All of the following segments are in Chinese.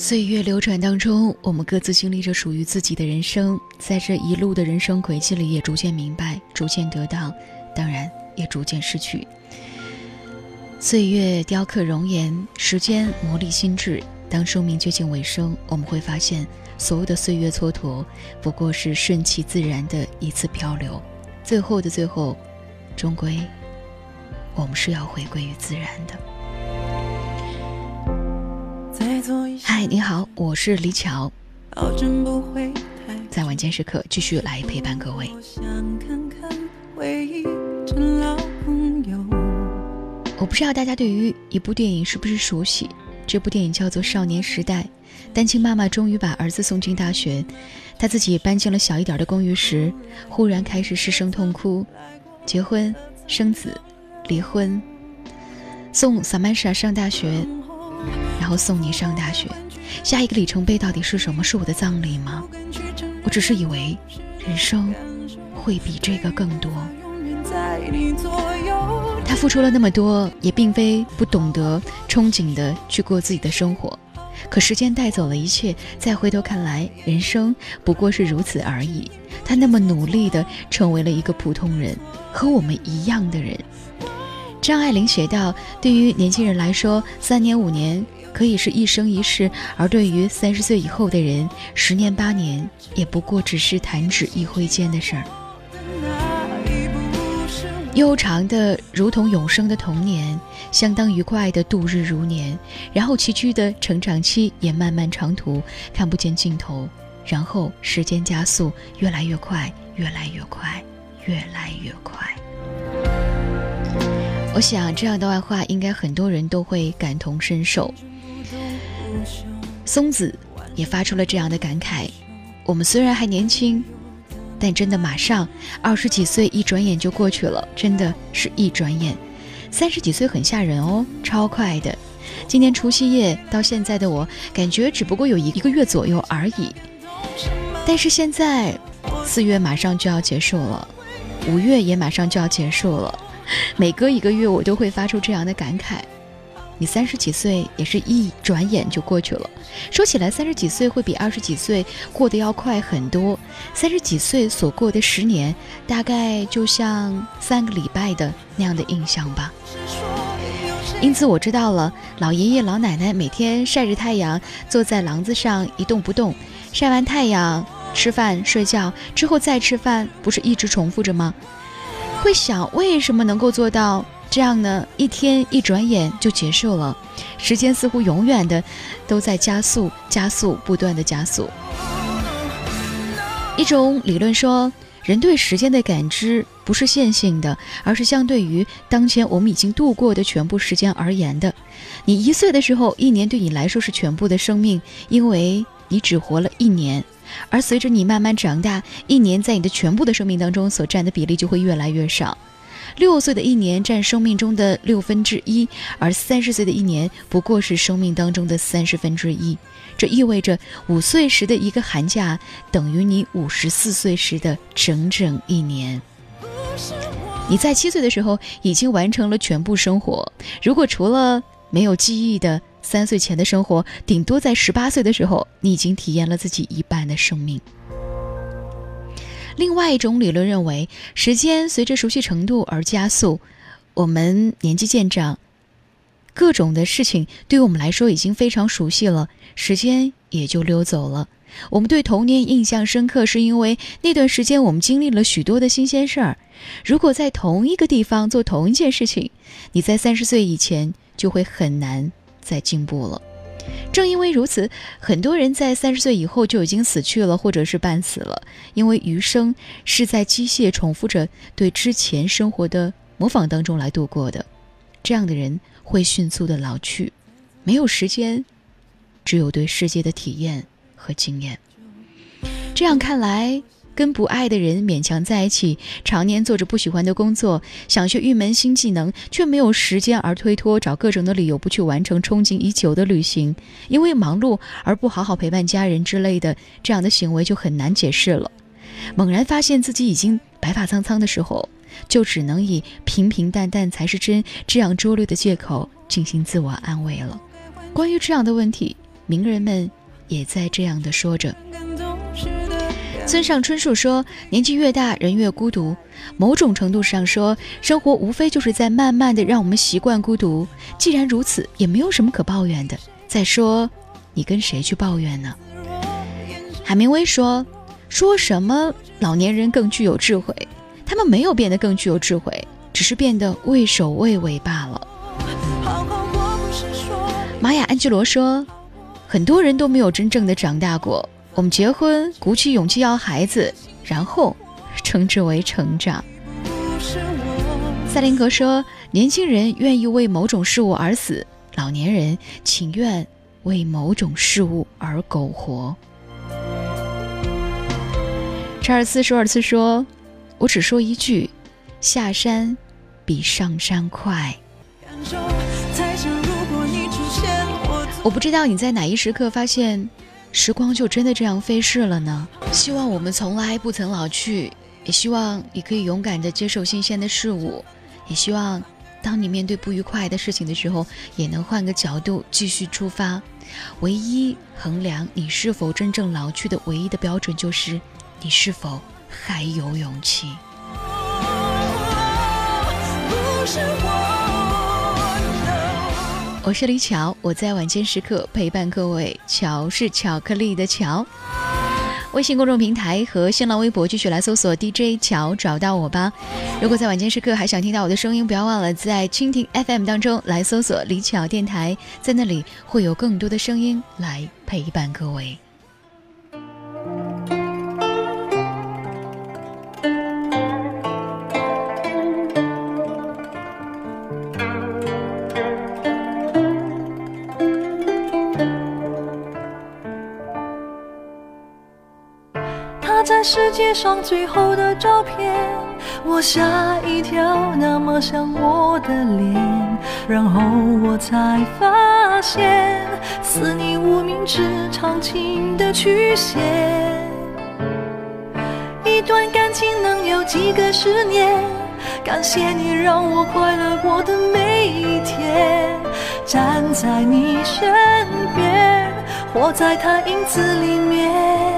岁月流转当中，我们各自经历着属于自己的人生，在这一路的人生轨迹里，也逐渐明白，逐渐得到，当然也逐渐失去。岁月雕刻容颜，时间磨砺心智。当生命接近尾声，我们会发现，所有的岁月蹉跎，不过是顺其自然的一次漂流。最后的最后，终归，我们是要回归于自然的。嗨，你好，我是李巧，在晚间时刻继续来陪伴各位。我不知道大家对于一部电影是不是熟悉？这部电影叫做《少年时代》。单亲妈妈终于把儿子送进大学，她自己搬进了小一点的公寓时，忽然开始失声痛哭。结婚、生子、离婚，送萨曼莎上大学，然后送你上大学。下一个里程碑到底是什么？是我的葬礼吗？我只是以为，人生会比这个更多。他付出了那么多，也并非不懂得憧憬的去过自己的生活。可时间带走了一切，再回头看来，人生不过是如此而已。他那么努力的成为了一个普通人，和我们一样的人。张爱玲写道：“对于年轻人来说，三年五年可以是一生一世；而对于三十岁以后的人，十年八年也不过只是弹指一挥间的事儿。”悠长的如同永生的童年，相当愉快的度日如年，然后崎岖的成长期也漫漫长途，看不见尽头，然后时间加速，越来越快，越来越快，越来越快。我想这样的外话，应该很多人都会感同身受。松子也发出了这样的感慨：我们虽然还年轻。但真的马上二十几岁一转眼就过去了，真的是一转眼。三十几岁很吓人哦，超快的。今年除夕夜到现在的我，感觉只不过有一个月左右而已。但是现在四月马上就要结束了，五月也马上就要结束了，每隔一个月我都会发出这样的感慨。你三十几岁也是一转眼就过去了。说起来，三十几岁会比二十几岁过得要快很多。三十几岁所过的十年，大概就像三个礼拜的那样的印象吧。因此，我知道了，老爷爷老奶奶每天晒着太阳，坐在廊子上一动不动，晒完太阳吃饭睡觉之后再吃饭，不是一直重复着吗？会想为什么能够做到？这样呢，一天一转眼就结束了，时间似乎永远的都在加速、加速、不断的加速。一种理论说，人对时间的感知不是线性的，而是相对于当前我们已经度过的全部时间而言的。你一岁的时候，一年对你来说是全部的生命，因为你只活了一年；而随着你慢慢长大，一年在你的全部的生命当中所占的比例就会越来越少。六岁的一年占生命中的六分之一，而三十岁的一年不过是生命当中的三十分之一。这意味着五岁时的一个寒假等于你五十四岁时的整整一年。你在七岁的时候已经完成了全部生活。如果除了没有记忆的三岁前的生活，顶多在十八岁的时候，你已经体验了自己一半的生命。另外一种理论认为，时间随着熟悉程度而加速。我们年纪渐长，各种的事情对于我们来说已经非常熟悉了，时间也就溜走了。我们对童年印象深刻，是因为那段时间我们经历了许多的新鲜事儿。如果在同一个地方做同一件事情，你在三十岁以前就会很难再进步了。正因为如此，很多人在三十岁以后就已经死去了，或者是半死了。因为余生是在机械重复着对之前生活的模仿当中来度过的，这样的人会迅速的老去，没有时间，只有对世界的体验和经验。这样看来。跟不爱的人勉强在一起，常年做着不喜欢的工作，想学一门新技能，却没有时间而推脱，找各种的理由不去完成憧憬已久的旅行，因为忙碌而不好好陪伴家人之类的，这样的行为就很难解释了。猛然发现自己已经白发苍苍的时候，就只能以平平淡淡才是真这样拙劣的借口进行自我安慰了。关于这样的问题，名人们也在这样的说着。村上春树说：“年纪越大，人越孤独。某种程度上说，生活无非就是在慢慢的让我们习惯孤独。既然如此，也没有什么可抱怨的。再说，你跟谁去抱怨呢？”海明威说：“说什么老年人更具有智慧？他们没有变得更具有智慧，只是变得畏首畏尾罢了。”玛雅·安吉罗说：“很多人都没有真正的长大过。我们结婚，鼓起勇气要孩子，然后称之为成长。”赛林格说：“年轻人愿意为某种事物而死，老年人情愿为某种事物而苟活。”查尔斯·舒尔茨说：“我只说一句，下山比上山快。”我不知道你在哪一时刻发现，时光就真的这样飞逝了呢？希望我们从来不曾老去，也希望你可以勇敢地接受新鲜的事物，也希望当你面对不愉快的事情的时候，也能换个角度继续出发。唯一衡量你是否真正老去的唯一的标准就是。你是否还有勇气？我是李巧，我在晚间时刻陪伴各位。巧是巧克力的巧。微信公众平台和新浪微博继续来搜索 DJ 乔，找到我吧。如果在晚间时刻还想听到我的声音，不要忘了在蜻蜓 FM 当中来搜索李巧电台，在那里会有更多的声音来陪伴各位。在世界上最后的照片，我吓一跳，那么像我的脸。然后我才发现，似你无名指长情的曲线。一段感情能有几个十年？感谢你让我快乐过的每一天，站在你身边，活在他影子里面。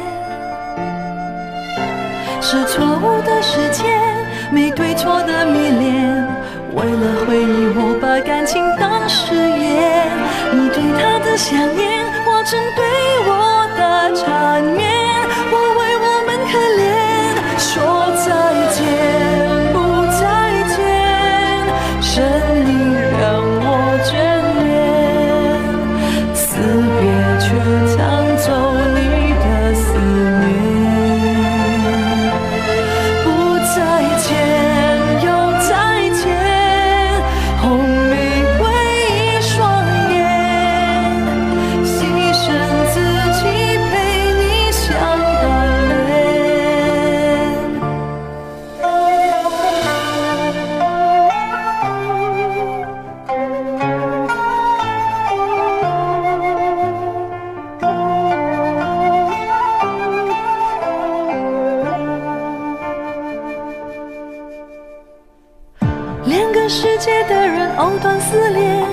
是错误的时间，没对错的迷恋。为了世界的人藕断丝连，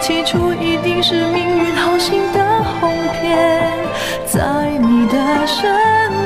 起初一定是命运好心的哄骗，在你的身边。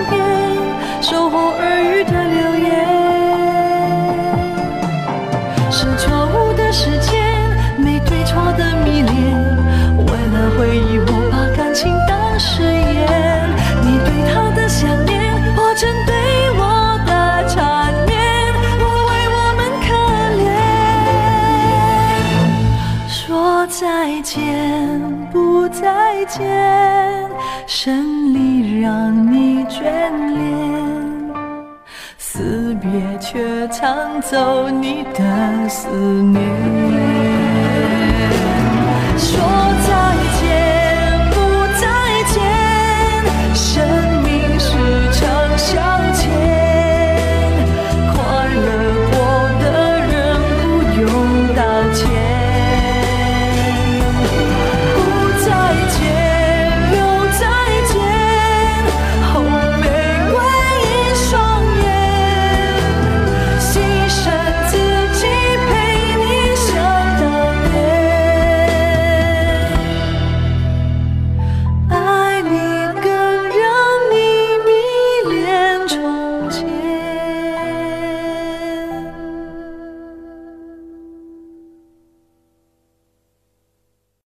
生离让你眷恋，死别却抢走你的思念。